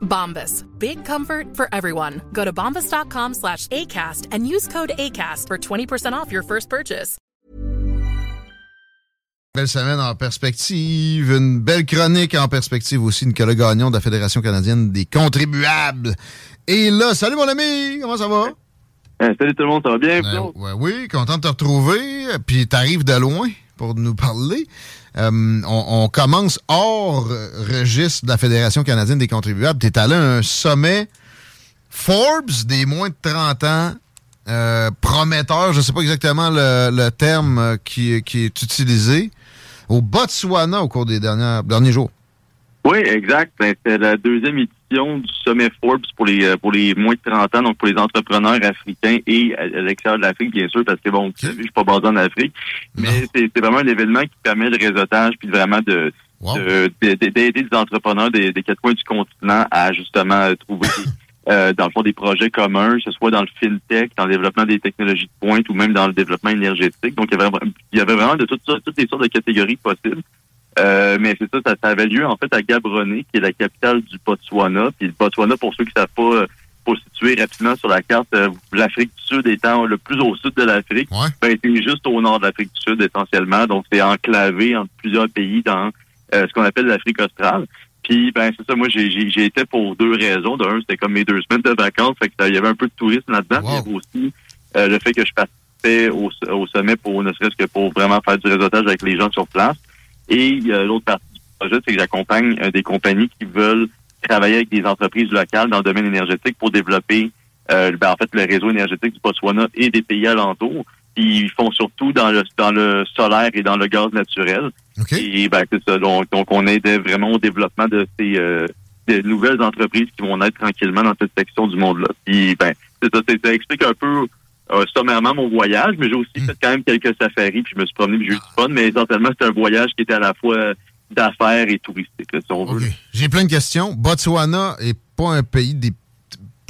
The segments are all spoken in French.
Bombas. Big comfort for everyone. Go to bombas.com slash ACAST and use code ACAST for 20% off your first purchase. Belle semaine en perspective, une belle chronique en perspective aussi, Nicolas Gagnon de la Fédération canadienne des contribuables. Et là, salut mon ami, comment ça va? Euh, salut tout le monde, ça va bien? Ouais, oui, content de te retrouver. Puis t'arrives de loin pour nous parler. Euh, on, commence hors registre de la Fédération canadienne des contribuables. T'es allé à un sommet Forbes des moins de 30 ans. Euh, prometteur, je ne sais pas exactement le, terme qui, qui, est utilisé, au Botswana au cours des dernières, derniers jours. Oui, exact. Ben, c'est la deuxième édition du sommet Forbes pour les pour les moins de 30 ans, donc pour les entrepreneurs africains et à l'extérieur de l'Afrique, bien sûr, parce que bon, okay. je suis pas basé en Afrique, mais c'est vraiment un événement qui permet le réseautage puis vraiment de wow. d'aider des entrepreneurs des, des, quatre coins du continent à justement trouver euh, dans le fond des projets communs, que ce soit dans le fintech, dans le développement des technologies de pointe ou même dans le développement énergétique. Donc il y avait, il y avait vraiment de toutes, toutes les sortes de catégories possibles. Euh, mais c'est ça, ça, ça, avait lieu en fait à Gaborone, qui est la capitale du Botswana. Puis le Botswana, pour ceux qui ne savent pas, pour situer rapidement sur la carte, euh, l'Afrique du Sud étant le plus au sud de l'Afrique, ouais. ben, c'est juste au nord de l'Afrique du Sud essentiellement. Donc c'est enclavé entre plusieurs pays dans euh, ce qu'on appelle l'Afrique australe. Puis ben c'est ça, moi j'ai j'ai été pour deux raisons. D'un, c'était comme mes deux semaines de vacances, fait que il y avait un peu de tourisme là-dedans. Wow. Il y avait aussi euh, le fait que je participais au, au sommet pour ne serait-ce que pour vraiment faire du réseautage avec les gens sur place. Et euh, l'autre partie du projet, c'est que j'accompagne euh, des compagnies qui veulent travailler avec des entreprises locales dans le domaine énergétique pour développer euh, ben, en fait le réseau énergétique du Botswana et des pays alentours. Ils font surtout dans le dans le solaire et dans le gaz naturel. Okay. Et ben c'est ça. Donc, donc on aide vraiment au développement de ces euh, de nouvelles entreprises qui vont naître tranquillement dans cette section du monde-là. Puis ben c'est ça, ça explique un peu euh, sommairement mon voyage, mais j'ai aussi Mm. fait quand même quelques safaris, puis je me suis promené, puis j'ai eu du fun, mais essentiellement, c'est un voyage qui était à la fois d'affaires et touristique, là, si on veut. J'ai plein de questions. Botswana est pas un pays des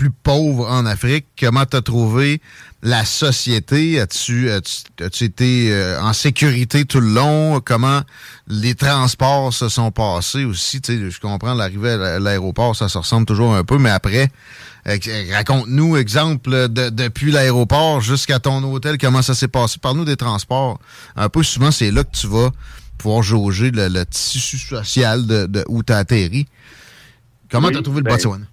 plus pauvres en Afrique. Comment t'as trouvé la société? As-tu as as été euh, en sécurité tout le long? Comment les transports se sont passés aussi? Tu sais, je comprends l'arrivée à l'aéroport, ça se ressemble toujours un peu, mais après, euh, raconte-nous, exemple, de, depuis l'aéroport jusqu'à ton hôtel, comment ça s'est passé? Parle-nous des transports. Un peu souvent, c'est là que tu vas pouvoir jauger le, le tissu social de, de où tu as atterri. Comment Oui, tu as trouvé ben, le Botswana?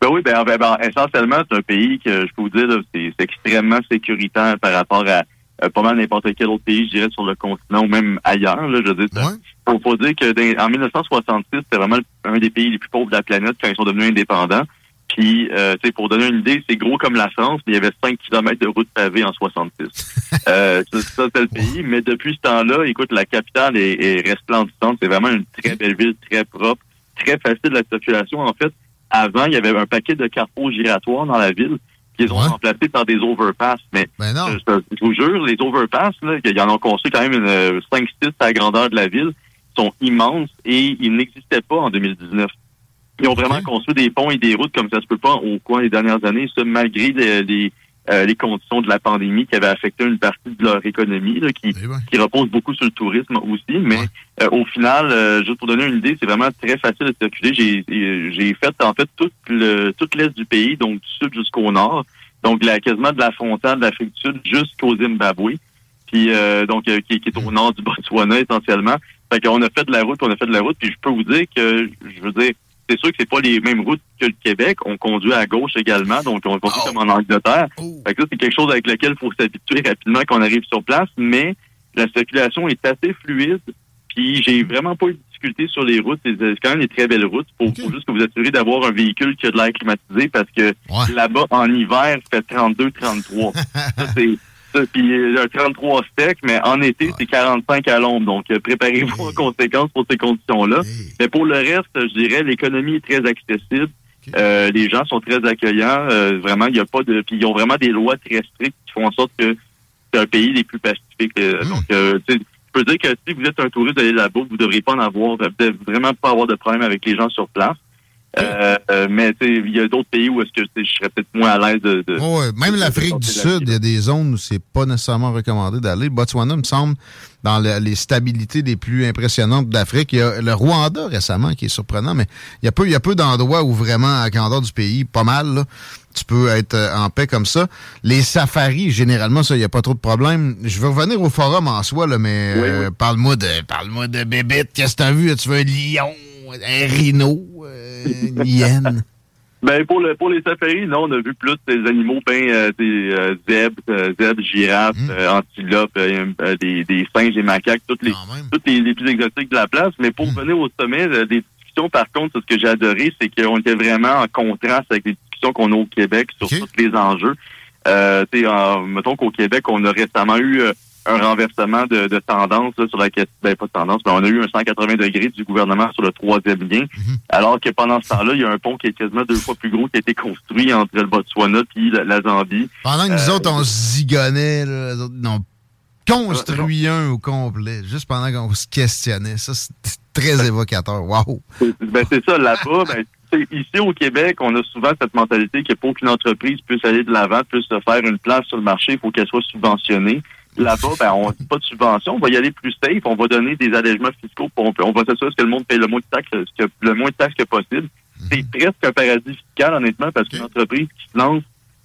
Ben oui, ben, ben, ben, essentiellement, c'est un pays que je peux vous dire, c'est extrêmement sécuritaire par rapport à euh, pas mal n'importe quel autre pays, je dirais, sur le continent ou même ailleurs. Là, je veux dire, Ouais. faut, faut dire que dans- en 1966, c'était vraiment un des pays les plus pauvres de la planète quand ils sont devenus indépendants. Puis, euh, tu sais, pour donner une idée, c'est gros comme la France, mais il y avait 5 km de route pavée en 66. euh, ça, ça, c'est le pays. Mais depuis ce temps-là, écoute, la capitale est, est resplendissante. C'est vraiment une très belle ville, très propre, très facile la circulation. En fait, avant, il y avait un paquet de carrefours giratoires dans la ville qui les ont Ouais. remplacés par des overpass. Mais Ben non. je, je- vous jure, les overpass, là, il y en ont construit quand même une 5-6 à la grandeur de la ville, sont immenses et ils n'existaient pas en 2019. Ils ont vraiment construit des ponts et des routes comme ça se peut pas au coin des dernières années, ça malgré les, les, euh, les conditions de la pandémie qui avaient affecté une partie de leur économie, là, qui, Eh qui repose beaucoup sur le tourisme aussi. Mais Ouais. euh, au final, euh, juste pour donner une idée, c'est vraiment très facile de circuler. J'ai j'ai fait en fait tout le tout l'est du pays, donc du sud jusqu'au nord, donc la, quasiment de la frontière de l'Afrique du Sud jusqu'au Zimbabwe. Puis euh, donc euh, qui, qui est au nord du Botswana essentiellement. Fait qu'on a fait de la route, on a fait de la route, puis je peux vous dire que je veux dire, c'est sûr que c'est pas les mêmes routes que le Québec. On conduit à gauche également, donc on conduit Oh. comme en Angleterre. Oh. Fait que ça, c'est quelque chose avec lequel il faut s'habituer rapidement quand on arrive sur place, mais la circulation est assez fluide. Puis j'ai vraiment pas eu de difficulté sur les routes. C'est quand même des très belles routes. Faut, Ok. faut juste que vous assurez d'avoir un véhicule qui a de l'air climatisé parce que Ouais. là-bas, en hiver, il fait 32-33. ça, c'est ça, puis euh, un 33 sec, mais en été, Ouais. c'est 45 à l'ombre. Donc, euh, préparez-vous en conséquence pour ces conditions-là. Hey. Mais pour le reste, je dirais, l'économie est très accessible. Euh, les gens sont très accueillants. Euh, vraiment, il n'y a pas de. Puis ils ont vraiment des lois très strictes qui font en sorte que c'est un pays des plus pacifiques. Euh, Hmm. Donc, euh, je peux dire que si vous êtes un touriste d'aller là-bas, vous ne devriez pas en avoir, vous vraiment pas avoir de problème avec les gens sur place. Euh, euh, mais il y a d'autres pays où est-ce que je serais peut-être moins à l'aise de. de- Ouais, ouais. Même l'Afrique du Sud, il y a des zones où c'est pas nécessairement recommandé d'aller. Botswana, me semble, dans le- les stabilités les plus impressionnantes d'Afrique. Il y a le Rwanda récemment qui est surprenant, mais il y a peu, il y a peu d'endroits où vraiment, à grandeur du pays, pas mal, là, tu peux être euh, en paix comme ça. Les safaris, généralement, ça, il n'y a pas trop de problème. Je veux revenir au forum en soi, là, mais Oui, euh, parle-moi de parle-moi de bébête. Qu'est-ce que t'as vu? Tu veux un lion, un rhino, hyène? Ben pour le pour les safaris, non, on a vu plus des animaux ben euh, des euh, zèbres, euh, zèbres, girafes, Mm. euh, antilopes, euh, des, des singes, des macaques, toutes les toutes les, les plus exotiques de la place. Mais pour Mm. venir au sommet, des discussions, par contre, ce que j'ai adoré, c'est qu'on était vraiment en contraste avec les discussions qu'on a au Québec sur tous les enjeux. Euh, tu sais, en- mettons qu'au Québec, on a récemment eu un renversement de, de tendance là, sur la question, ben pas de tendance, mais on a eu un 180 degrés du gouvernement sur le troisième lien. Mhm. Alors que pendant ce temps-là, il y a un pont qui est quasiment deux fois plus gros qui a été construit entre le Botswana puis la, la Zambie. Pendant que nous Euh, autres, on se zigonnait, là, les autres, non, construit un au complet, juste pendant qu'on se questionnait. Ça, c'est très évocateur. Wow! Ben, c'est ça, là-bas, ben, ici au Québec, on a souvent cette mentalité que pour qu'une entreprise puisse aller de l'avant, puisse se faire une place sur le marché, il faut qu'elle soit subventionnée. Là-bas, ben, on dit pas de subvention, on va y aller plus safe, on va donner des allègements fiscaux, pour, on, peut- on va s'assurer que le monde paye le moins de taxes, que, le moins de taxes que possible. C'est presque un paradis fiscal, honnêtement, parce qu'une entreprise qui se lance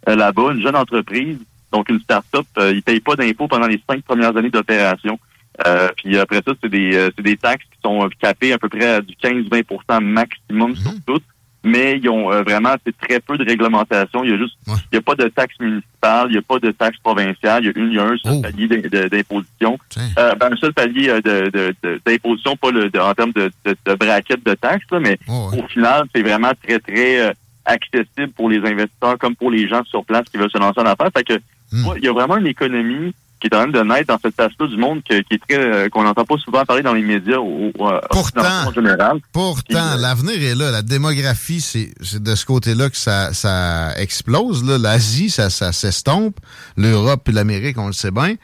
euh, là-bas, une jeune entreprise, donc une start-up, euh, ils payent pas d'impôts pendant les cinq premières années d'opération. Euh, puis après ça, c'est des, euh, c'est des taxes qui sont capées à peu près à du 15-20% maximum sur Mhm. toutes. Mais ils ont euh, vraiment c'est très peu de réglementation. Il y a juste, Ouais. il y a pas de taxes municipales, il n'y a pas de taxes provinciales. Il y a une, il y a un seul Oh. palier d'imposition. Euh, ben, un seul palier euh, de, de, de- d'imposition, pas le, en termes de, de, de braquette de taxes, là, mais Oh, ouais. au final, c'est vraiment très, très euh, accessible pour les investisseurs comme pour les gens sur place qui veulent se lancer en affaires. Fait que, Hmm. ouais, il y a vraiment une économie qui est en train de naître dans cette place-là du monde que- qui est très, euh, qu'on n'entend pas souvent parler dans les médias au, au- euh, Pourtant. en général. Pourtant, euh, l'avenir est là. La démographie, c'est c'est de ce côté-là que ça, ça explose. là. L'Asie, ça, ça s'estompe. L'Europe et l'Amérique, on le sait bien.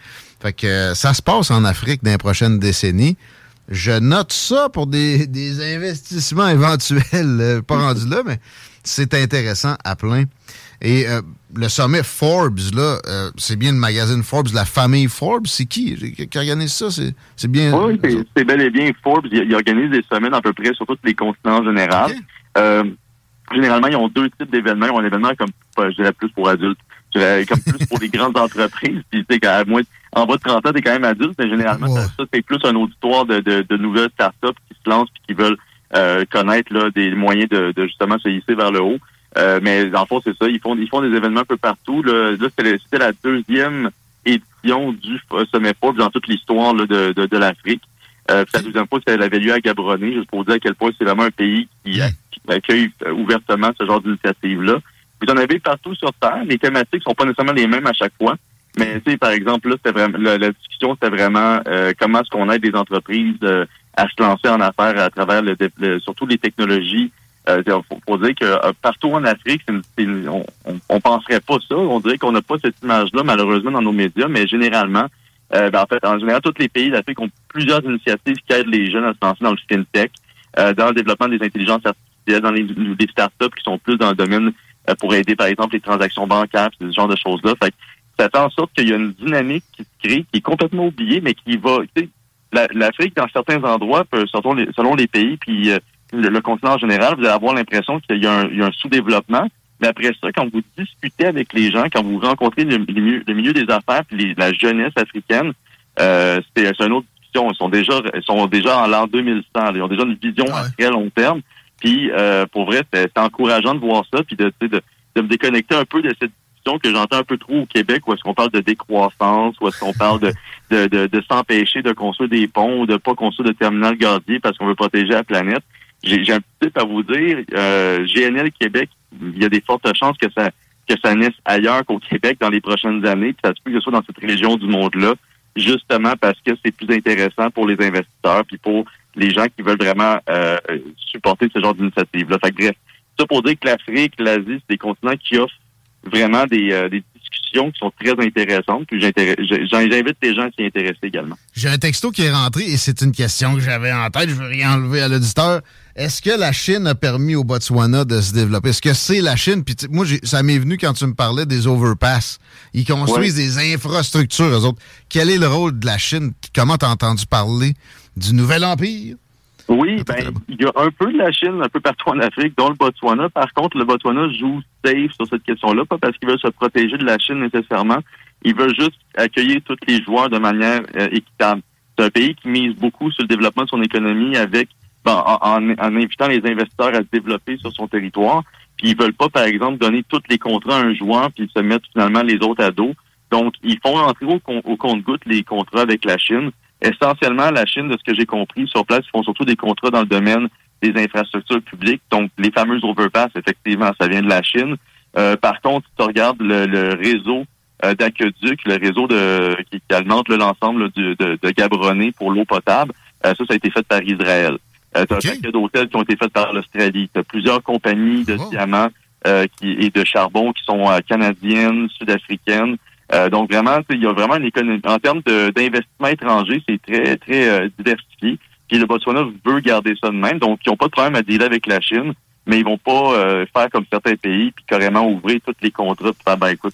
Fait que euh, ça se passe en Afrique dans les prochaines décennies. Je note ça pour des, des investissements éventuels. pas rendus là, mais c'est intéressant à plein. Et euh, le sommet Forbes, là, euh, c'est bien le magazine Forbes, la famille Forbes. C'est qui qui organise ça? C'est c'est bien... Oui, c'est, c'est bel et bien Forbes. Il, il organise des semaines à peu près sur tous les continents en général. Euh, généralement, ils ont deux types d'événements. Ils ont un événement comme, je dirais plus pour adultes, je dirais comme plus pour les grandes entreprises. Puis, tu sais, qu'à moins, en bas de 30 ans, t'es quand même adulte, mais généralement, ça, ça, c'est plus un auditoire de, de, de nouvelles startups qui se lancent puis qui veulent euh, connaître là, des moyens de, de justement se hisser vers le haut. Euh, mais dans le fond, c'est ça. Ils font, ils font des événements un peu partout. Là, là c'était, la deuxième édition du Sommet Forbes dans toute l'histoire de, de, de l'Afrique. Euh, puis la deuxième fois, c'était l'avait lieu à Gaborone, juste pour dire à quel point c'est vraiment un pays qui, qui accueille euh, ouvertement ce genre d'initiative-là. Vous en avez partout sur Terre. Les thématiques sont pas nécessairement les mêmes à chaque fois. Mais tu sais, par exemple, là, c'était vraiment la, la discussion, c'était vraiment euh, comment est-ce qu'on aide des entreprises euh, à se lancer en affaires à travers le, le- surtout les technologies. Euh, faut, faut dire que euh, partout en Afrique, une- une- on, on, on penserait pas ça. On dirait qu'on n'a pas cette image-là, malheureusement, dans nos médias, mais généralement, euh, ben, en fait, en général, tous les pays d'Afrique ont plusieurs initiatives qui aident les jeunes à se lancer dans le fintech, euh, dans le développement des intelligences artificielles, dans les, les startups qui sont plus dans le domaine euh, pour aider, par exemple, les transactions bancaires, ce genre de choses-là. Fait que ça fait en sorte qu'il y a une dynamique qui se crée, qui est complètement oubliée, mais qui va, l'Afrique, dans certains endroits, peut, selon, les, selon les pays, puis le, le continent en général, vous allez avoir l'impression qu'il y a un, un sous-développement. Mais après ça, quand vous discutez avec les gens, quand vous rencontrez le, le milieu, le milieu des affaires puis les- la jeunesse africaine, euh, c'est c'est une autre discussion. Ils sont déjà, ils sont déjà en l'an 2100. là. Ils ont déjà une vision à Ouais. très long terme. Puis euh, pour vrai, c'est encourageant de voir ça, puis de, de, de me déconnecter un peu de cette discussion que j'entends un peu trop au Québec, où est-ce qu'on parle de décroissance, où est-ce qu'on parle de, de, de, de s'empêcher de construire des ponts ou de pas construire de terminal gazier parce qu'on veut protéger la planète. J'ai un petit à vous dire. Euh, GNL Québec, il y a des fortes chances que ça que ça naisse ailleurs qu'au Québec dans les prochaines années, puis ça se peut que ce soit dans cette région du monde-là, justement parce que c'est plus intéressant pour les investisseurs, puis pour les gens qui veulent vraiment euh, supporter ce genre d'initiative-là. Fait que bref, ça pour dire que l'Afrique, l'Asie, c'est des continents qui offrent vraiment des, euh, des discussions qui sont très intéressantes. Puis j'invite les gens à s'y intéresser également. J'ai un texto qui est rentré et c'est une question que j'avais en tête. Je veux rien enlever à l'auditeur. Est-ce que la Chine a permis au Botswana de se développer? Est-ce que c'est la Chine? Puis moi, ça m'est venu quand tu me parlais des overpass. Ils construisent des infrastructures, eux autres. Quel est le rôle de la Chine? Comment t'as entendu parler du Nouvel Empire? Oui, ben, il y a un peu de la Chine un peu partout en Afrique, dont le Botswana. Par contre, le Botswana joue safe sur cette question-là, pas parce qu'il veut se protéger de la Chine nécessairement. Il veut juste accueillir tous les joueurs de manière euh, équitable. C'est un pays qui mise beaucoup sur le développement de son économie avec en, invitant les investisseurs à se développer sur son territoire. Puis ils veulent pas, par exemple, donner tous les contrats à un joueur puis se mettre finalement les autres à dos. Donc, ils font rentrer au, au compte-goutte les contrats avec la Chine. Essentiellement, la Chine, de ce que j'ai compris, sur place, ils font surtout des contrats dans le domaine des infrastructures publiques. Donc, les fameux overpass, effectivement, ça vient de la Chine. Euh, par contre, si tu regardes le, réseau euh, d'aqueduc, le réseau de qui, alimente l'ensemble de, de, de pour l'eau potable, euh, ça, ça a été fait par Israël. Euh, tu as un paquet d'hôtels qui ont été faits par l'Australie. Tu as plusieurs compagnies de oh. diamants euh, qui, et de charbon qui sont euh, canadiennes, sud-africaines. Euh, donc vraiment, il y a vraiment une économie. En termes d'investissement étranger, c'est très, très diversifié. Puis le Botswana veut garder ça de même. Donc, ils n'ont pas de problème à dealer avec la Chine, mais ils vont pas faire comme certains pays, puis carrément ouvrir tous les contrats, puis faire, ben écoute,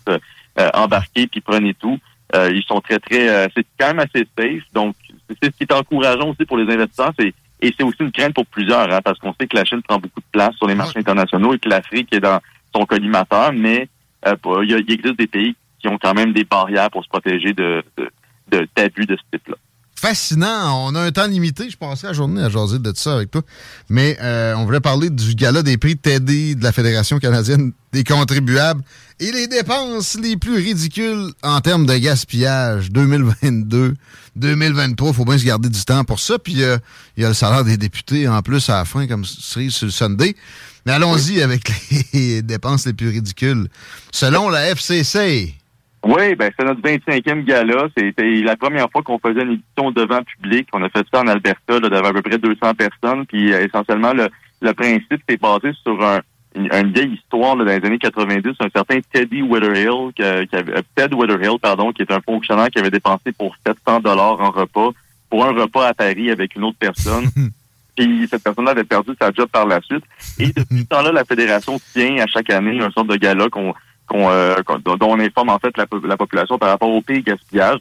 embarquer, puis prenez tout. ils sont très, très... c'est quand même assez safe. Donc, c'est ce qui est encourageant aussi pour les investisseurs, c'est et c'est aussi une crainte pour plusieurs, hein, parce qu'on sait que la Chine prend beaucoup de place sur les marchés internationaux et que l'Afrique est dans son collimateur, mais euh, il, existe des pays qui ont quand même des barrières pour se protéger de, de, d'abus de ce type-là fascinant. On a un temps limité. Je passais la journée à jaser de ça avec toi. Mais euh, on voulait parler du gala des prix Teddy de la Fédération canadienne des contribuables et les dépenses les plus ridicules en termes de gaspillage 2022. 2023, faut bien se garder du temps pour ça. Puis il y a le salaire des députés en plus à la fin, comme c'est sur le Sunday. Mais allons-y avec les dépenses les plus ridicules. Selon la FCC, oui, ben c'est notre 25e gala. C'était la première fois qu'on faisait une édition devant public. On a fait ça en Alberta, là, devant à peu près 200 personnes. Puis euh, essentiellement, le, le principe s'est basé sur un, une, vieille histoire là, dans les années 90, un certain Teddy Witherhill, qui, qui avait, euh, Ted Witherhill, pardon, qui est un fonctionnaire qui avait dépensé pour 700 dollars en repas pour un repas à Paris avec une autre personne. Puis cette personne-là avait perdu sa job par la suite. Et depuis ce temps-là, la fédération tient à chaque année un sorte de gala qu'on euh, dont on informe en fait la, population par rapport au pays gaspillage.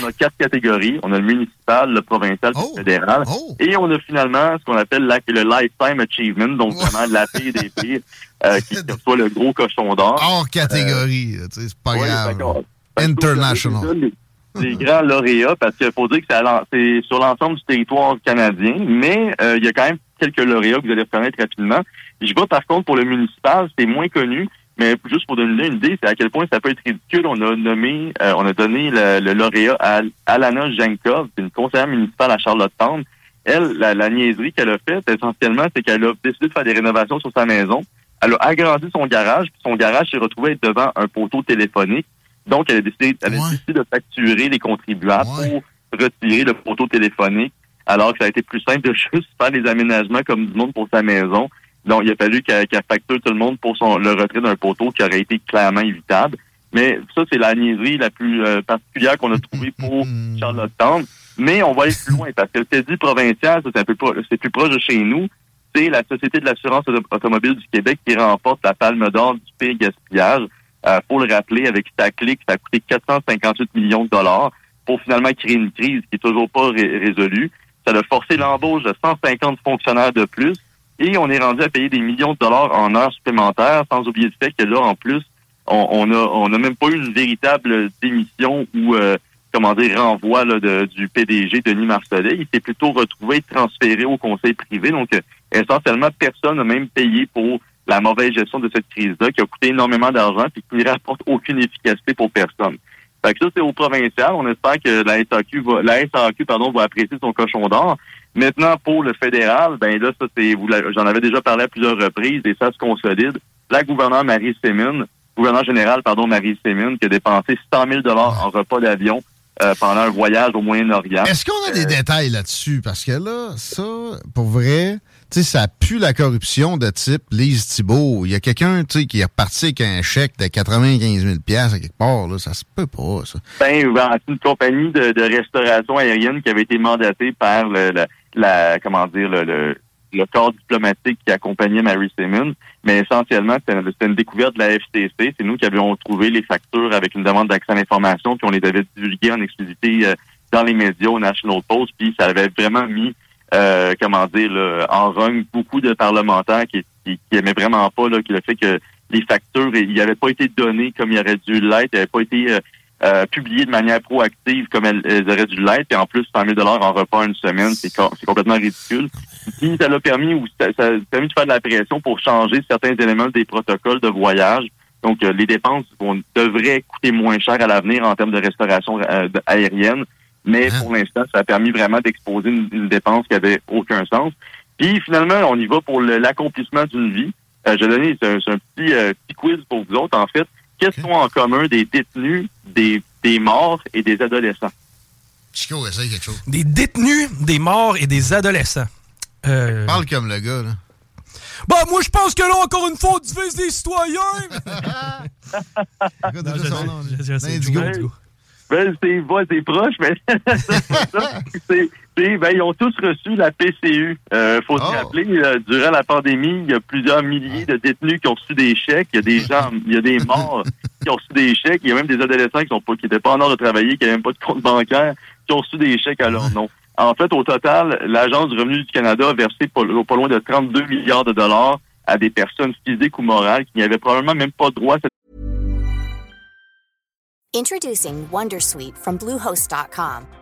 On a quatre catégories. On a le municipal, le provincial, le oh! fédéral. Oh! Et on a finalement ce qu'on appelle le Lifetime Achievement, donc vraiment la pire des pires, euh, qui soit le gros cochon d'or. Hors catégorie, euh, c'est pas grave. International. Des grands lauréats, parce qu'il faut dire que c'est sur l'ensemble du territoire canadien, mais euh, il y a quand même quelques lauréats que vous allez reconnaître rapidement. Je vois par contre pour le municipal, c'est moins connu. Mais juste pour donner une idée, c'est à quel point ça peut être ridicule. On a nommé, euh, on a donné le, lauréat à Alana Jankov, une conseillère municipale à Charlottetown. Elle, la, niaiserie qu'elle a faite, essentiellement, c'est qu'elle a décidé de faire des rénovations sur sa maison. Elle a agrandi son garage, puis son garage s'est retrouvé devant un poteau téléphonique. Donc, elle a décidé, elle a décidé de facturer les contribuables pour retirer le poteau téléphonique, alors que ça a été plus simple de juste faire des aménagements comme du monde pour sa maison. Donc, il a fallu qu'elle facture tout le monde pour son, le retrait d'un poteau qui aurait été clairement évitable. Mais ça, c'est la niaiserie la plus euh, particulière qu'on a trouvée pour Charlottetown. Mais on va aller plus loin parce que le TEDI provincial, c'est un peu c'est plus proche de chez nous. C'est la Société de l'assurance automobile du Québec qui remporte la palme d'or du pays gaspillage. Euh, faut le rappeler, avec Staclick, ça a coûté 458 millions de dollars pour finalement créer une crise qui est toujours pas résolue. Ça a forcé l'embauche de 150 fonctionnaires de plus et on est rendu à payer des millions de dollars en heures supplémentaires, sans oublier le fait que là, en plus, on, on a on a même pas eu une véritable démission ou euh, comment dire, renvoi là, de, du PDG Denis Marcellet. Il s'est plutôt retrouvé transféré au conseil privé. Donc, euh, essentiellement, personne n'a même payé pour la mauvaise gestion de cette crise-là, qui a coûté énormément d'argent et qui ne rapporte aucune efficacité pour personne. Fait que ça, c'est au provincial. On espère que la SAQ va, la SAQ, pardon, va apprécier son cochon d'or. Maintenant, pour le fédéral, ben là, ça, c'est, vous j'en avais déjà parlé à plusieurs reprises et ça se consolide. La gouverneure Marie Sémine, gouverneur général, pardon, Marie Sémine, qui a dépensé 100 000 en repas d'avion euh, pendant un voyage au Moyen-Orient. Est-ce qu'on a des euh, détails là-dessus? Parce que là, ça, pour vrai, tu sais, ça pue la corruption de type Lise Thibault. Il y a quelqu'un, tu sais, qui est reparti avec un chèque de 95 000 à quelque part, là. Ça se peut pas, ça. Ben, ben c'est une compagnie de, restauration aérienne qui avait été mandatée par le, la, comment dire, le le corps diplomatique qui accompagnait Mary Simmons, mais essentiellement, c'était une découverte de la FTC. C'est nous qui avions trouvé les factures avec une demande d'accès à l'information, puis on les avait divulguées en exclusivité euh, dans les médias au National Post, puis ça avait vraiment mis, euh, comment dire, en rung beaucoup de parlementaires qui, qui, aimaient vraiment pas là, le fait que les factures, il n'avaient pas été données comme il aurait dû l'être, n'avaient pas été euh, euh, publié de manière proactive comme elles, auraient dû l'être, et en plus 100 000 en repas une semaine, c'est complètement ridicule. Puis ça l'a permis ou ça, a permis de faire de la pression pour changer certains éléments des protocoles de voyage. Donc euh, les dépenses vont, devraient coûter moins cher à l'avenir en termes de restauration euh, aérienne, mais ah. pour l'instant ça a permis vraiment d'exposer une, dépense qui avait aucun sens. Puis finalement on y va pour l'accomplissement d'une vie. je vais donner un, un petit, petit quiz pour vous autres en fait qu'est-ce qu'on a en commun des détenus, des, des morts et des adolescents? Chico, essaye quelque chose. Des détenus, des morts et des adolescents. Euh... Parle comme le gars, là. Bah, moi, je pense que là, encore une fois, on divise des citoyens! Écoute, déjà son nom. Ben, c'est c'est proche, mais ben, ils ont tous reçu la PCU. Euh, faut se oh. rappeler, euh, durant la pandémie, il y a plusieurs milliers de détenus qui ont reçu des chèques. Il y a des gens, il y a des morts qui ont reçu des chèques. Il y a même des adolescents qui sont pas, qui n'étaient pas en ordre de travailler, qui n'avaient même pas de compte bancaire, qui ont reçu des chèques à leur nom. En fait, au total, l'Agence du revenu du Canada a versé pas, pas loin de 32 milliards de dollars à des personnes physiques ou morales qui n'avaient probablement même pas droit à cette Introducing Wondersuite from Bluehost.com.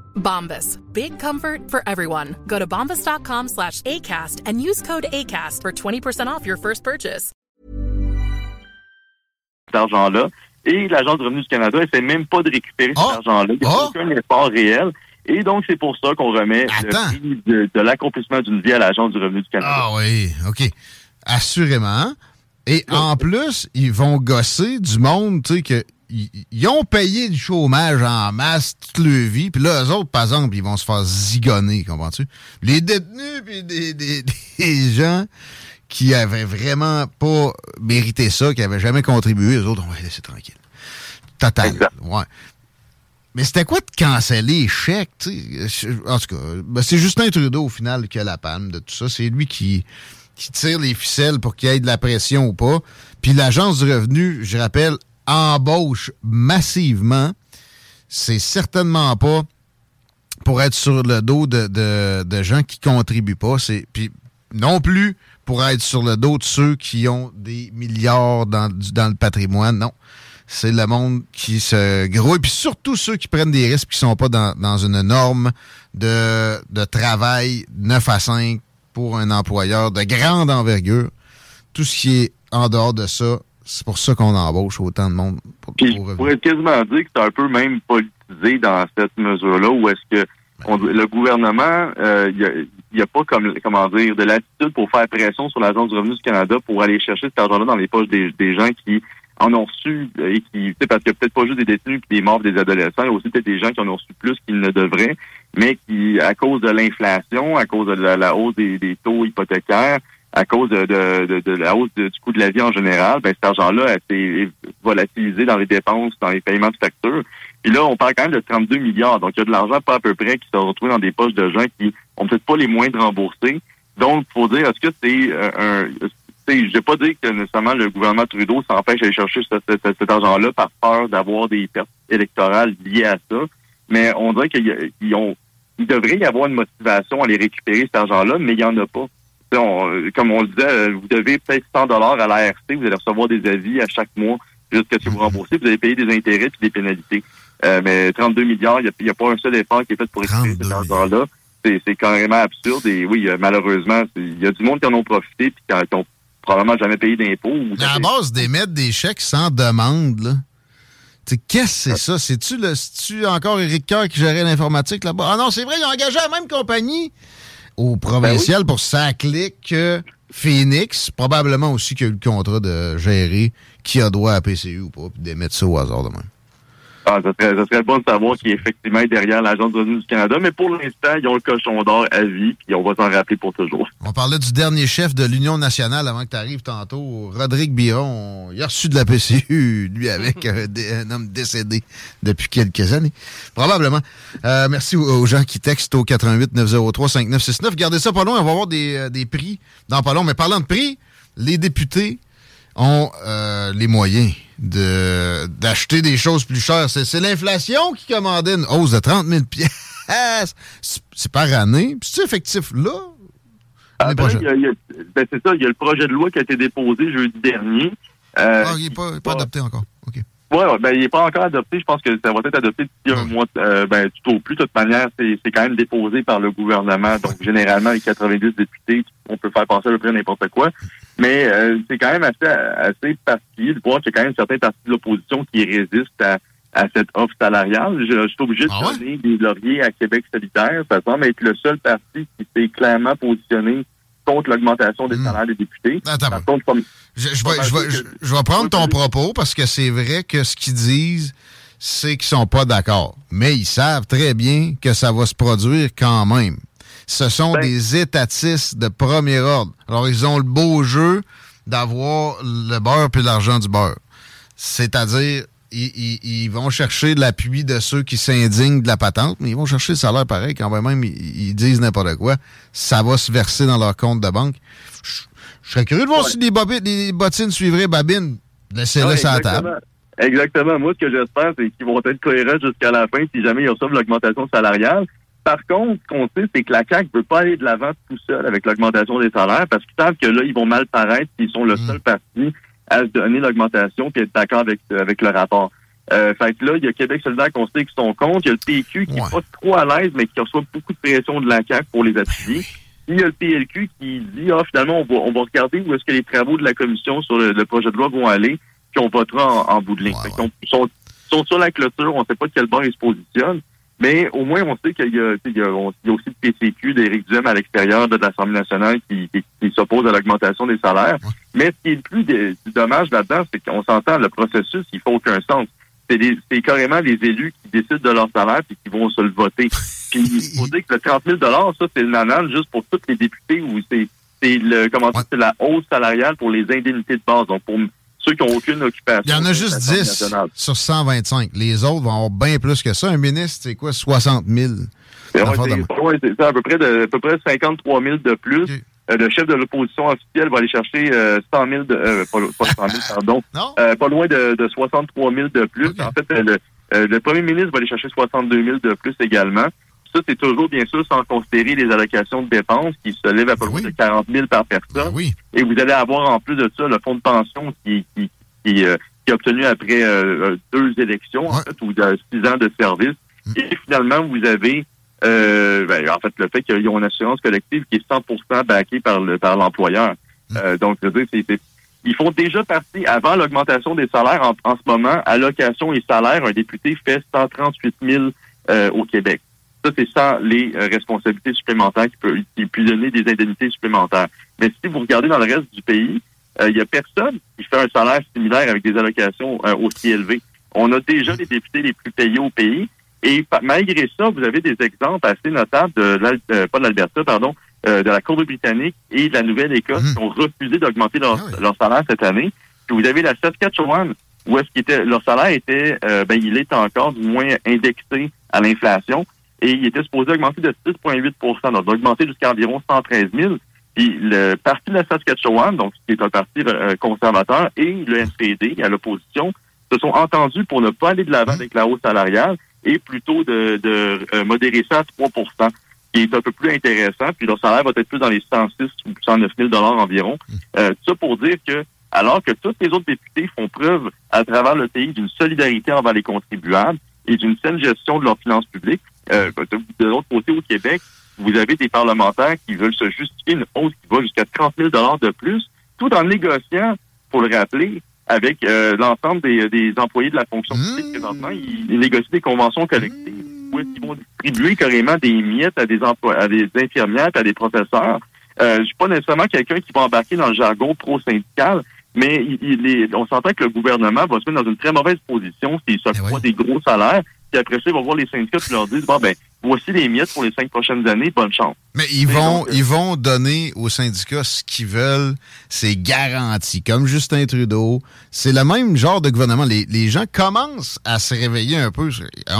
Bombas. Big comfort for everyone. Go to bombas.com slash ACAST and use code ACAST for 20% off your first purchase. Cet argent-là. Et l'Agence du revenu du Canada essaie même pas de récupérer oh. cet argent-là. Il n'y a oh. aucun effort réel. Et donc, c'est pour ça qu'on remet le prix de, de l'accomplissement d'une vie à l'Agence du revenu du Canada. Ah oui, OK. Assurément. Et en plus, ils vont gosser du monde, tu sais, que ils ont payé du chômage en masse toute leur vie, puis là, eux autres, par exemple, ils vont se faire zigonner, comprends-tu? Les détenus, puis des, des, des, gens qui avaient vraiment pas mérité ça, qui avaient jamais contribué, eux autres, on va les laisser tranquilles. Total. Ouais. Mais c'était quoi de canceller les chèques, tu sais? En tout cas, ben c'est Justin Trudeau, au final, qui a la panne de tout ça. C'est lui qui qui tire les ficelles pour qu'il y ait de la pression ou pas. Puis l'Agence du revenu, je rappelle, embauche massivement. C'est certainement pas pour être sur le dos de, de, gens qui contribuent pas. C'est Puis non plus pour être sur le dos de ceux qui ont des milliards dans, dans le patrimoine. Non. C'est le monde qui se grouille. Puis surtout ceux qui prennent des risques qui sont pas dans, dans une norme de, de travail 9 à 5 pour un employeur de grande envergure. Tout ce qui est en dehors de ça, c'est pour ça qu'on embauche autant de monde. Pour, Puis, je pourrais quasiment dire que c'est un peu même politisé dans cette mesure-là, où est-ce que le gouvernement, il euh, n'y a, pas comme comment dire de l'attitude pour faire pression sur l'Agence du revenu du Canada pour aller chercher cet argent-là dans les poches des, gens qui en ont reçu et qui, tu sais, parce que peut-être pas juste des détenus et des morts des adolescents, il y a aussi peut-être des gens qui en ont reçu plus qu'ils ne devraient, mais qui, à cause de l'inflation, à cause de la, hausse des, taux hypothécaires, à cause de, de, la hausse du coût de la vie en général, ben cet argent-là été volatilisé dans les dépenses, dans les paiements de factures. Puis là, on parle quand même de 32 milliards. Donc, il y a de l'argent pas à peu près qui se retrouve dans des poches de gens qui ont peut-être pas les moyens de rembourser. Donc, faut dire, est-ce que c'est euh, un je vais pas dire que nécessairement le gouvernement Trudeau s'empêche d'aller chercher cet argent-là par peur d'avoir des pertes électorales liées à ça, mais on dirait qu'il ont il devrait y avoir une motivation à les récupérer cet argent-là, mais il n'y en a pas. Comme on le disait, euh, vous devez peut-être 100 dollars à l'ARC, vous allez recevoir des avis à chaque mois jusqu'à ce que vous mhm. remboursez, vous allez payer des intérêts et des pénalités. Euh, mais 32 milliards, il n'y a, pas un seul effort qui est fait pour récupérer cet argent-là. C'est carrément absurde et oui, euh, malheureusement, il y a du monde qui en ont profité et qui, ont probablement jamais payé d'impôts. À la base d'émettre des chèques sans demande, là. Qu'est-ce que c'est ça? C'est-tu, tu encore Éric Coeur qui gérait l'informatique là-bas? Ah non, c'est vrai, ils ont engagé la même compagnie au provincial ben pour ça clique Phoenix, probablement aussi qui a eu le contrat de gérer qui a droit à PCU ou pas, puis d'émettre ça au hasard de même. Ah, ça, serait, ça serait bon de savoir qui est effectivement derrière l'Agence de revenus du Canada, mais pour l'instant, ils ont le cochon d'or à vie, puis on va s'en rappeler pour toujours. On parlait du dernier chef de l'Union nationale avant que tu arrives tantôt, Rodrigue Biron. Il a reçu de la PCU, lui, avec un, homme décédé depuis quelques années. Probablement. Euh, merci aux, gens qui textent au 88 903 5969. Gardez ça pas loin, on va avoir des, euh, des prix dans pas long. Mais parlant de prix, les députés ont euh, les moyens de d'acheter des choses plus chères. C'est l'inflation qui commandait une hausse de 30 000 pièces. C'est par année. c'est effectif là? Ah, ben, ben, c'est ça, il y a le projet de loi qui a été déposé jeudi dernier. Euh, ah, il n'est pas, pas adopté encore. Oui, ben, il n'est pas encore adopté. Je pense que ça va être adopté d'ici un mois, euh, ben, tout au plus. De toute manière, c'est quand même déposé par le gouvernement. Donc, généralement, les 90 députés, on peut faire passer à peu près n'importe quoi. Mais euh, c'est quand même assez, assez particulier de voir qu'il y a quand même certains partis de l'opposition qui résistent à, à cette offre salariale. Je, suis obligé de ah donner des lauriers à Québec solitaire. Ça semble être le seul parti qui s'est clairement positionné contre l'augmentation des hmm. salaires des députés. je, vais, prendre ton propos parce que c'est vrai que ce qu'ils disent, c'est qu'ils sont pas d'accord. Mais ils savent très bien que ça va se produire quand même. Ce sont ben des étatistes de premier ordre. Alors, ils ont le beau jeu d'avoir le beurre puis l'argent du beurre. C'est-à-dire, ils, vont chercher l'appui de ceux qui s'indignent de la patente, mais ils vont chercher le salaire pareil quand même ils, disent n'importe quoi. Ça va se verser dans leur compte de banque. Je, serais curieux de voir si les, bottines suivraient Babine. Laissez-le sur la table. Exactement. Moi, ce que j'espère, c'est qu'ils vont être cohérents jusqu'à la fin si jamais ils reçoivent l'augmentation salariale. Par contre, ce qu'on sait, c'est que la CAQ ne veut pas aller de l'avant tout seul avec l'augmentation des salaires parce qu'ils savent que là, ils vont mal paraître s'ils sont le mm. seul parti à se donner l'augmentation puis être d'accord avec, avec le rapport. Euh, fait que là, il y a Québec solidaire qu'on sait qui sont contre. Il y a le PQ qui n'est pas trop à l'aise, mais qui reçoit beaucoup de pression de la CAQ pour les appuyer. Il y a le PLQ qui dit, ah, finalement, on va, on va regarder où est-ce que les travaux de la commission sur le, projet de loi vont aller, puis on votera en, bout de ligne. Ils sont, sont, sur la clôture, on ne sait pas de quel bord ils se positionnent. Mais au moins, on sait qu'il y, a, il y, a, aussi le PCQ d'Éric Duhem à l'extérieur de l'Assemblée nationale qui, qui, s'oppose à l'augmentation des salaires. Mais ce qui est le plus dommage là-dedans, c'est qu'on s'entend, le processus, il faut aucun sens. C'est carrément les élus qui décident de leur salaire et qui vont se le voter. Puis il faut dire que le 30 000 ça, c'est le nanal juste pour tous les députés ou c'est le comment c'est la hausse salariale pour les indemnités de base. Donc pour ceux qui n'ont aucune occupation. Il y en a juste 10 sur 125. Les autres vont avoir bien plus que ça. Un ministre, c'est quoi, 60 000? c'est à peu près de, à peu près 53 000 de plus. Euh, le chef de l'opposition officielle va aller chercher 100 euh, 000 de, euh, pas, 100 000, pardon, pas loin de, de, 63 000 de plus. En fait, le, le premier ministre va aller chercher 62 000 de plus également. Ça, c'est toujours, bien sûr, sans considérer les allocations de dépenses qui se lèvent à peu près de 40 000 par personne. Ben Et vous allez avoir, en plus de ça, le fonds de pension qui, qui, qui, euh, qui est obtenu après euh, deux élections, en fait, ou six ans de service. Mm. Et finalement, vous avez, euh, ben, en fait, le fait qu'ils ont une assurance collective qui est 100 backée par le par l'employeur. Mm. donc, je veux dire, c'est ils font déjà partie, avant l'augmentation des salaires, en, en, ce moment, allocation et salaire, un député fait 138 000 au Québec. Ça, c'est sans les euh, responsabilités supplémentaires qui peut, qui donner des indemnités supplémentaires. Mais si vous regardez dans le reste du pays, il y a personne qui fait un salaire similaire avec des allocations aussi élevées. On a déjà les députés les plus payés au pays. Et malgré ça, vous avez des exemples assez notables de, pas de l'Alberta, pardon, de la Colombie-Britannique et de la Nouvelle-Écosse mmh. qui ont refusé d'augmenter leur, ah leur, salaire cette année. Puis vous avez la Saskatchewan où est-ce était leur salaire était euh, ben il est encore du moins indexé à l'inflation et il était supposé augmenter de 6,8 donc augmenter jusqu'à environ 113 000. Puis le parti de la Saskatchewan, donc qui est un parti euh, conservateur, et le NPD à l'opposition se sont entendus pour ne pas aller de l'avant avec la hausse salariale et plutôt de, de euh, modérer ça à 3% qui est un peu plus intéressant. Puis leur salaire va être plus dans les 106 ou 109 000 environ. Euh, ça pour dire que alors que tous les autres députés font preuve à travers le pays d'une solidarité envers les contribuables et d'une saine gestion de leurs finances publiques. Euh, de l'autre côté, au Québec, vous avez des parlementaires qui veulent se justifier une hausse qui va jusqu'à 30 000 de plus, tout en négociant, pour le rappeler, avec euh, l'ensemble des, employés de la fonction publique. Mmh. Présentement, ils, négocient des conventions collectives où ils vont distribuer carrément des miettes à des emplois, à des infirmières, à des professeurs. Euh, je suis pas nécessairement quelqu'un qui va embarquer dans le jargon pro-syndical, mais il, est, on s'entend que le gouvernement va se mettre dans une très mauvaise position s'il s'octroie eh des gros salaires. Puis après ça, ils vont voir les syndicats et leur disent, bon, ben, voici les miettes pour les cinq prochaines années, bonne chance. Mais ils vont, ils vont donner aux syndicats ce qu'ils veulent, c'est garanti. Comme Justin Trudeau, c'est le même genre de gouvernement. Les, les gens commencent à se réveiller un peu.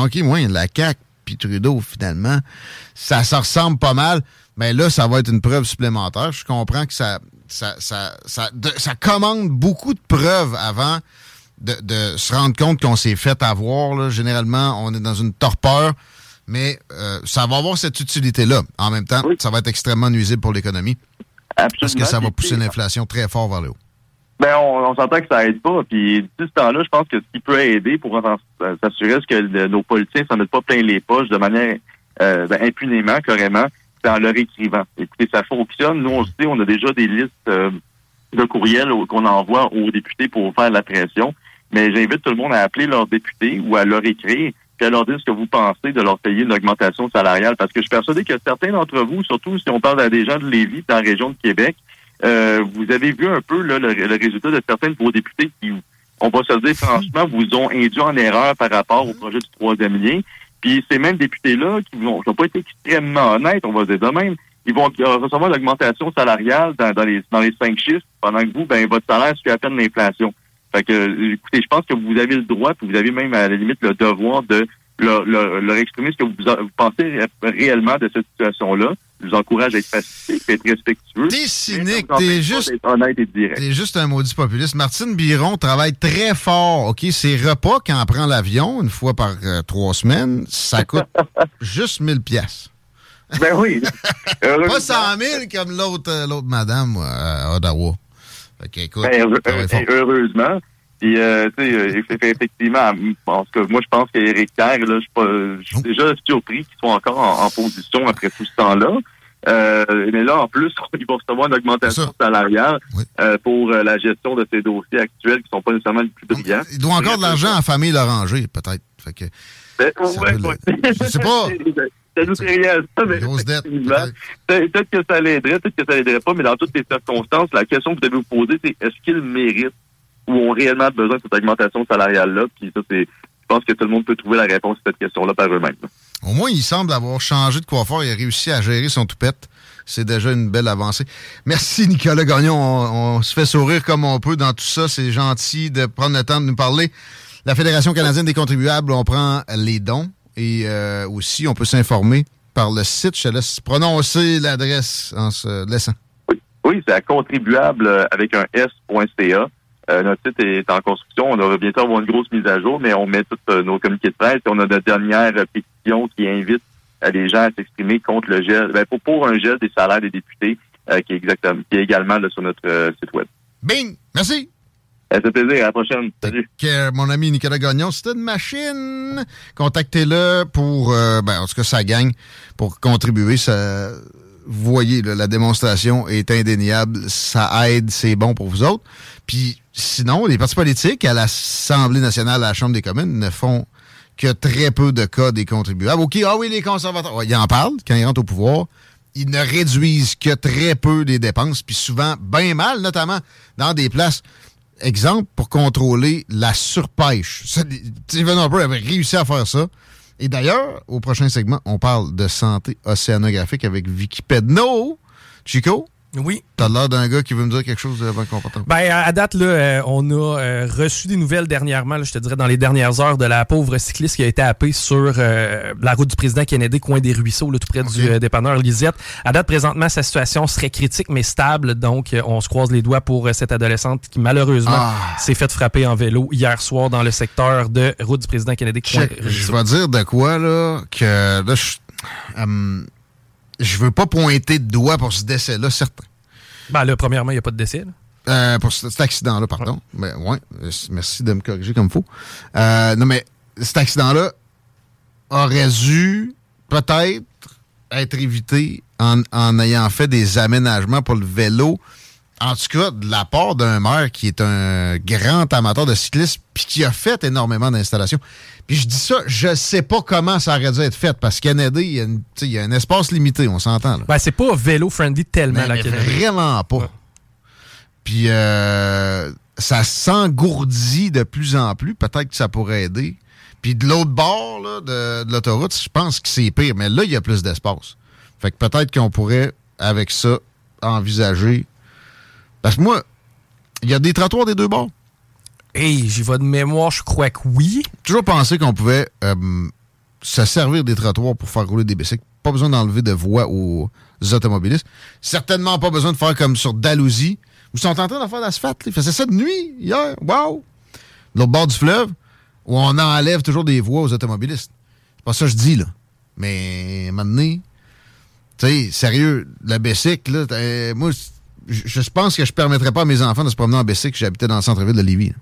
OK, moi, la CAQ puis Trudeau, finalement, ça se ressemble pas mal. Mais là, ça va être une preuve supplémentaire. Je comprends que ça, ça, ça, ça, commande beaucoup de preuves avant de, se rendre compte qu'on s'est fait avoir. Généralement, on est dans une torpeur, mais euh, ça va avoir cette utilité-là. En même temps, ça va être extrêmement nuisible pour l'économie. Parce que ça va pousser l'inflation très fort vers le haut. Ben, on, s'entend que ça aide pas. Puis, tout ce temps-là, je pense que ce qui peut aider pour s'assurer que nos politiciens s'en mettent pas plein les poches de manière euh, ben, impunément, carrément, en leur écrivant. Écoutez, ça fonctionne. Nous, on sait, on a déjà des listes euh, de courriels qu'on envoie aux députés pour faire la pression. Mais j'invite tout le monde à appeler leurs députés ou à leur écrire puis à leur dire ce que vous pensez de leur payer une augmentation salariale. Parce que je suis persuadé que certains d'entre vous, surtout si on parle à des gens de Lévis, dans la région de Québec, euh, vous avez vu un peu là, le, résultat de certains de vos députés qui, on va se dire franchement, vous ont induit en erreur par rapport au projet du troisième lien. Puis ces mêmes députés-là, qui n'ont pas été extrêmement honnêtes, on va dire de même, ils vont recevoir l'augmentation salariale dans, dans, les, dans les cinq chiffres, pendant que vous, ben, votre salaire suit à peine l'inflation. Fait que, écoutez, je pense que vous avez le droit, puis vous avez même à la limite le devoir de leur, leur, exprimer ce que vous, pensez réellement de cette situation-là. Je vous encourage à être pacifique, à être respectueux. T'es cynique, t'es juste, honnête et direct. T'es juste un maudit populiste. Martine Biron travaille très fort, OK? Ses repas, quand elle prend l'avion, une fois par euh, trois semaines, ça coûte juste 1000 pièces. Ben oui. Pas 100 000 comme l'autre euh, l'autre madame à Ottawa. Fait écoute, ben, heureusement. Puis, euh, tu sais, euh, effectivement, en tout cas, moi, je pense qu'Éric Kerr, là, je suis oh. déjà surpris qu'ils soient encore en, position après tout ce temps-là. Euh, mais là, en plus, ils vont recevoir une augmentation salariale euh, pour la gestion de ces dossiers actuels qui sont pas nécessairement les plus brillants. Il doit encore de l'argent à famille Loranger, peut-être. Fait que, ben, ouais, ouais. Je sais pas. ça nous rien ça, mais peut-être que ça l'aiderait, peut-être que ça l'aiderait pas, mais dans toutes les circonstances, la question que vous devez vous poser, c'est est-ce qu'il mérite ou ont réellement besoin de cette augmentation salariale-là? Puis ça, c'est. Je pense que tout le monde peut trouver la réponse à cette question-là par eux-mêmes. Au moins, il semble avoir changé de coiffeur et réussi à gérer son toupette. C'est déjà une belle avancée. Merci, Nicolas Gagnon. On, se fait sourire comme on peut dans tout ça. C'est gentil de prendre le temps de nous parler. La Fédération canadienne des contribuables, on prend les dons et euh, aussi, on peut s'informer par le site. Je te laisse prononcer l'adresse en se laissant. Oui, oui c'est à contribuable avec un S.ca. Euh, notre site est en construction. On va bientôt avoir une grosse mise à jour, mais on met tous euh, nos communiqués de presse. On a notre dernière pétition qui invite euh, les gens à s'exprimer contre le gel, ben, pour, un gel des salaires des députés, qui est exactement, qui est également sur notre site web. Bing! Merci! Ça fait plaisir. À la prochaine. Salut. mon ami Nicolas Gagnon, c'est une machine. Contactez-le pour, ben, en tout cas, ça gagne pour contribuer. Ça, vous voyez, la démonstration est indéniable. Ça aide, c'est bon pour vous autres. Puis sinon, les partis politiques à l'Assemblée nationale, à la Chambre des communes, ne font que très peu de cas des contribuables. OK, ah oui, les conservateurs, ils en parlent quand ils rentrent au pouvoir, ils ne réduisent que très peu les dépenses, puis souvent bien mal, notamment dans des places. Exemple, pour contrôler la surpêche. Stephen Harper avait réussi à faire ça. Et d'ailleurs, au prochain segment, on parle de santé océanographique avec Vicky Pedno. Chico, Oui. t'as l'air d'un gars qui veut me dire quelque chose avant qu'on parte. Ben, à date, là, euh, on a euh, reçu des nouvelles dernièrement, là, je te dirais dans les dernières heures, de la pauvre cycliste qui a été happée sur euh, la route du président Kennedy, coin des Ruisseaux, là, tout près du euh, dépanneur Lisette. À date, présentement, sa situation serait critique mais stable, donc on se croise les doigts pour cette adolescente qui, malheureusement, Ah. s'est faite frapper en vélo hier soir dans le secteur de route du président Kennedy, coin je vais dire de quoi, là, que là, je, hum, je veux pas pointer de doigt pour ce décès-là, certain. Ben, là, premièrement, il n'y a pas de décès. là. Euh, pour ce- cet accident-là, pardon. Mais ouais, euh, merci de me corriger comme il faut. Euh, non, mais cet accident-là aurait dû peut-être être évité en, en ayant fait des aménagements pour le vélo. En tout cas, de la part d'un maire qui est un grand amateur de cyclisme puis qui a fait énormément d'installations. Puis je dis ça, je sais pas comment ça aurait dû être fait parce Kennedy, il y, a une- tu sais, il y a un espace limité, on s'entend. Ben, c'est pas vélo-friendly tellement, Mais, la mais vraiment pas. Ouais. Puis euh, ça s'engourdit de plus en plus. Peut-être que ça pourrait aider. Puis de l'autre bord là, de, de l'autoroute, je pense que c'est pire. Mais là, il y a plus d'espace. Fait que peut-être qu'on pourrait, avec ça, envisager. Parce que moi, il y a des trottoirs des deux bords. Hey, j'y vais de mémoire, je crois que oui. Toujours pensé qu'on pouvait euh, se servir des trottoirs pour faire rouler des bicycles. Pas besoin d'enlever de voies aux automobilistes. Certainement pas besoin de faire comme sur Dalhousie. Ils sont en train de faire l'asphalte. Ils faisaient ça de nuit, hier. Wow! De l'autre bord du fleuve, où on enlève toujours des voies aux automobilistes. C'est pas ça que je dis, là. Mais, maintenant, tu sais, sérieux, la bicycle, là, moi, je pense que je permettrais pas à mes enfants de se promener en bicycle j'habitais dans le centre-ville de Lévis.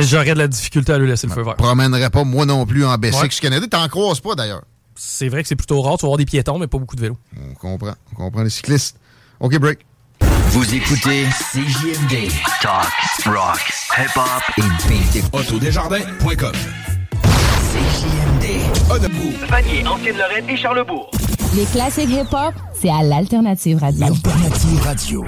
J'aurais de la difficulté à lui laisser le feu vert. promènerais pas moi non plus en bicycle Ouais. Canada. T'en croises pas d'ailleurs. C'est vrai que c'est plutôt rare. Tu vas avoir des piétons, mais pas beaucoup de vélos. On comprend. On comprend les cyclistes. OK, break. Vous écoutez CJMD. Talk, rock, hip-hop et beat. Autodesjardins.com CJMD. Odebourg. Vanier, Ancienne-Lorraine et Charlebourg. Les classiques hip-hop, c'est à l'Alternative Radio. Alternative Radio.